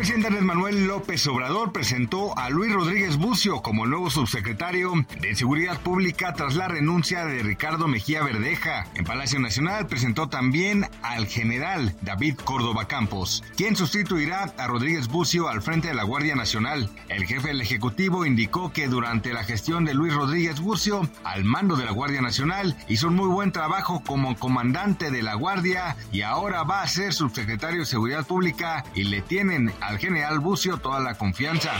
Presidente Andrés Manuel López Obrador presentó a Luis Rodríguez Bucio como nuevo subsecretario de Seguridad Pública tras la renuncia de Ricardo Mejía Verdeja. En Palacio Nacional presentó también al general David Córdoba Campos, quien sustituirá a Rodríguez Bucio al frente de la Guardia Nacional. El jefe del Ejecutivo indicó que durante la gestión de Luis Rodríguez Bucio al mando de la Guardia Nacional hizo un muy buen trabajo como comandante de la Guardia y ahora va a ser subsecretario de Seguridad Pública y le tienen al general Bucio toda la confianza.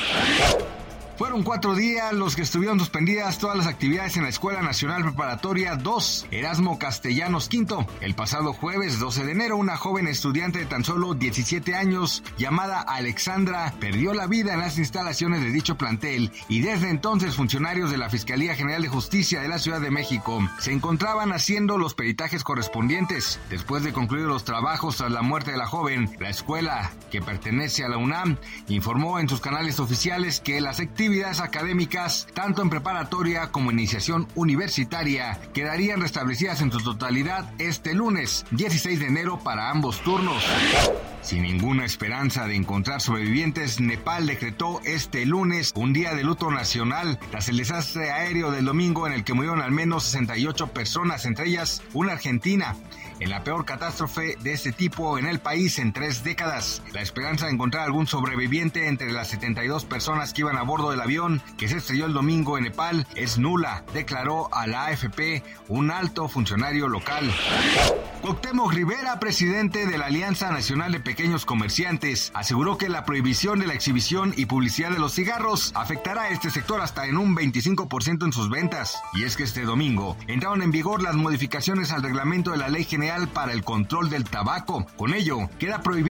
Fueron cuatro días los que estuvieron suspendidas todas las actividades en la Escuela Nacional Preparatoria 2, Erasmo Castellanos V. El pasado jueves 12 de enero, una joven estudiante de tan solo 17 años, llamada Alexandra, perdió la vida en las instalaciones de dicho plantel y desde entonces funcionarios de la Fiscalía General de Justicia de la Ciudad de México se encontraban haciendo los peritajes correspondientes. Después de concluir los trabajos tras la muerte de la joven, la escuela, que pertenece a la UNAM, informó en sus canales oficiales que las actividades actividades académicas, tanto en preparatoria como iniciación universitaria, quedarían restablecidas en su totalidad este lunes, 16 de enero para ambos turnos. Sin ninguna esperanza de encontrar sobrevivientes, Nepal decretó este lunes un día de luto nacional tras el desastre aéreo del domingo en el que murieron al menos 68 personas, entre ellas una argentina en la peor catástrofe de este tipo en el país en tres décadas. La esperanza de encontrar algún sobreviviente entre las 72 personas que iban a bordo del avión que se estrelló el domingo en Nepal es nula, declaró a la AFP un alto funcionario local. Cuauhtémoc Rivera, presidente de la Alianza Nacional de Pequeños Comerciantes, aseguró que la prohibición de la exhibición y publicidad de los cigarros afectará a este sector hasta en un 25% en sus ventas. Y es que este domingo entraron en vigor las modificaciones al reglamento de la Ley General para el Control del Tabaco. Con ello, queda prohibido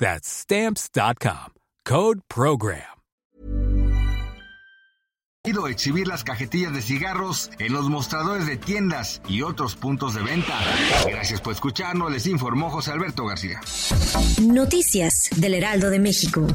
That's stamps.com. Code program. exhibir las cajetillas de cigarros en los mostradores de tiendas y otros puntos de venta. Gracias por escucharnos, les informó José Alberto García. Noticias del Heraldo de México.